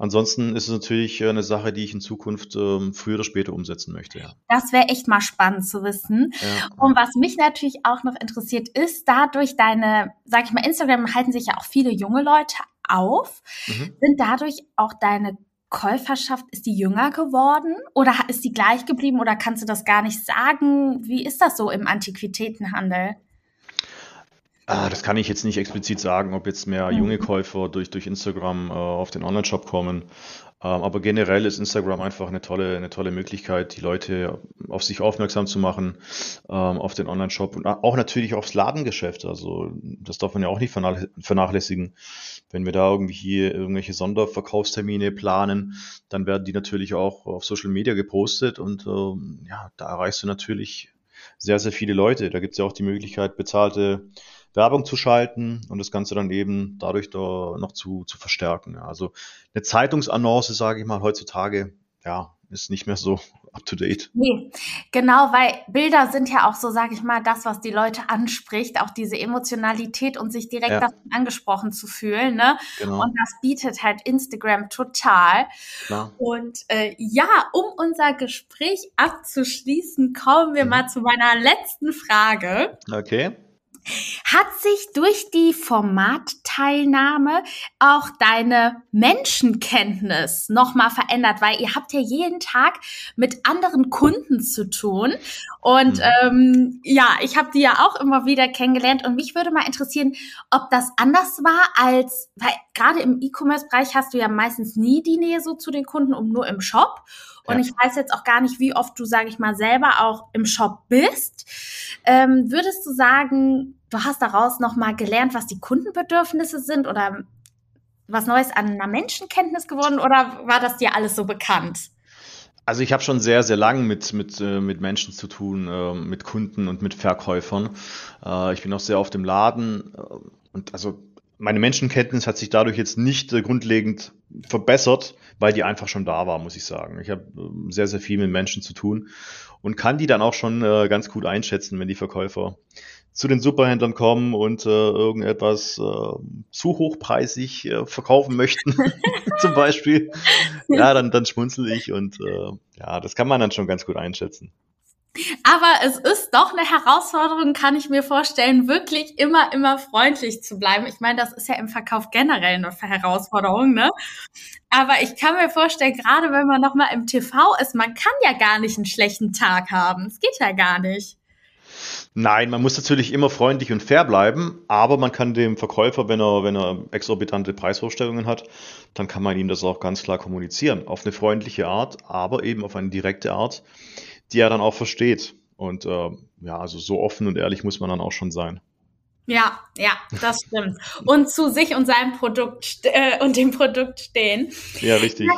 Ansonsten ist es natürlich äh, eine Sache, die ich in Zukunft ähm, früher oder später umsetzen möchte. Ja. Das wäre echt mal spannend zu wissen. Ja, und was mich natürlich auch noch interessiert, ist dadurch deine, sag ich mal, Instagram halten sich ja auch viele junge Leute auf. Mhm. Sind dadurch auch deine Käuferschaft, ist die jünger geworden oder ist die gleich geblieben oder kannst du das gar nicht sagen? Wie ist das so im Antiquitätenhandel? Ah, das kann ich jetzt nicht explizit sagen, ob jetzt mehr junge mhm. Käufer durch, durch Instagram äh, auf den Online-Shop kommen. Ähm, aber generell ist Instagram einfach eine tolle, eine tolle Möglichkeit, die Leute auf sich aufmerksam zu machen, ähm, auf den Online-Shop und auch natürlich aufs Ladengeschäft. Also das darf man ja auch nicht vernachlässigen. Wenn wir da irgendwie hier irgendwelche Sonderverkaufstermine planen, dann werden die natürlich auch auf Social Media gepostet und ähm, ja, da erreichst du natürlich sehr, sehr viele Leute. Da gibt es ja auch die Möglichkeit, bezahlte Werbung zu schalten und das Ganze dann eben dadurch da noch zu, zu verstärken. Also eine Zeitungsannonce, sage ich mal, heutzutage, ja, ist nicht mehr so *laughs* up to date. Nee, genau, weil Bilder sind ja auch so, sage ich mal, das, was die Leute anspricht, auch diese Emotionalität und sich direkt ja. angesprochen zu fühlen. Ne? Genau. Und das bietet halt Instagram total. Ja. Und äh, ja, um unser Gespräch abzuschließen, kommen wir mhm. mal zu meiner letzten Frage. Okay. Hat sich durch die Formatteilnahme auch deine Menschenkenntnis nochmal verändert? Weil ihr habt ja jeden Tag mit anderen Kunden zu tun. Und mhm. ähm, ja, ich habe die ja auch immer wieder kennengelernt. Und mich würde mal interessieren, ob das anders war als, weil gerade im E-Commerce-Bereich hast du ja meistens nie die Nähe so zu den Kunden und nur im Shop. Und ja. ich weiß jetzt auch gar nicht, wie oft du, sage ich mal, selber auch im Shop bist. Ähm, würdest du sagen, du hast daraus nochmal gelernt, was die Kundenbedürfnisse sind oder was Neues an einer Menschenkenntnis geworden oder war das dir alles so bekannt? Also ich habe schon sehr, sehr lang mit, mit, äh, mit Menschen zu tun, äh, mit Kunden und mit Verkäufern. Äh, ich bin auch sehr auf dem Laden und also meine Menschenkenntnis hat sich dadurch jetzt nicht äh, grundlegend verbessert, weil die einfach schon da war, muss ich sagen. Ich habe äh, sehr, sehr viel mit Menschen zu tun und kann die dann auch schon äh, ganz gut einschätzen, wenn die Verkäufer zu den Superhändlern kommen und äh, irgendetwas äh, zu hochpreisig äh, verkaufen möchten, *laughs* zum Beispiel. Ja, dann, dann schmunzel ich und ja, das kann man dann schon ganz gut einschätzen. Aber es ist doch eine Herausforderung, kann ich mir vorstellen, wirklich immer, immer freundlich zu bleiben. Ich meine, das ist ja im Verkauf generell eine Herausforderung, ne? Aber ich kann mir vorstellen, gerade wenn man nochmal im TV ist, man kann ja gar nicht einen schlechten Tag haben. Es geht ja gar nicht. Nein, man muss natürlich immer freundlich und fair bleiben, aber man kann dem Verkäufer, wenn er, wenn er exorbitante Preisvorstellungen hat, dann kann man ihm das auch ganz klar kommunizieren. Auf eine freundliche Art, aber eben auf eine direkte Art die er dann auch versteht. Und äh, ja, also so offen und ehrlich muss man dann auch schon sein. Ja, ja, das stimmt. Und zu sich und seinem Produkt äh, und dem Produkt stehen. Ja, richtig.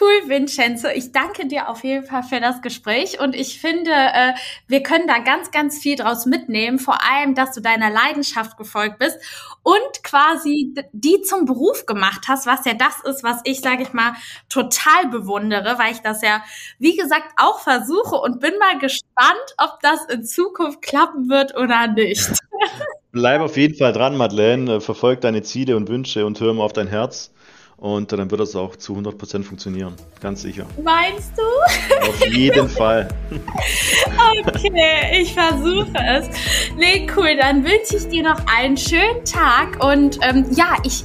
Cool, Vincenzo. Ich danke dir auf jeden Fall für das Gespräch und ich finde, äh, wir können da ganz, ganz viel draus mitnehmen. Vor allem, dass du deiner Leidenschaft gefolgt bist und quasi die zum Beruf gemacht hast, was ja das ist, was ich, sage ich mal, total bewundere, weil ich das ja, wie gesagt, auch versuche und bin mal gespannt, ob das in Zukunft klappen wird oder nicht. *laughs* Bleib auf jeden Fall dran, Madeleine. Verfolg deine Ziele und Wünsche und hör mal auf dein Herz. Und dann wird das auch zu 100% funktionieren. Ganz sicher. Meinst du? Auf jeden Fall. *laughs* Okay, ich versuche es. Nee, cool. Dann wünsche ich dir noch einen schönen Tag. Und ähm, ja, ich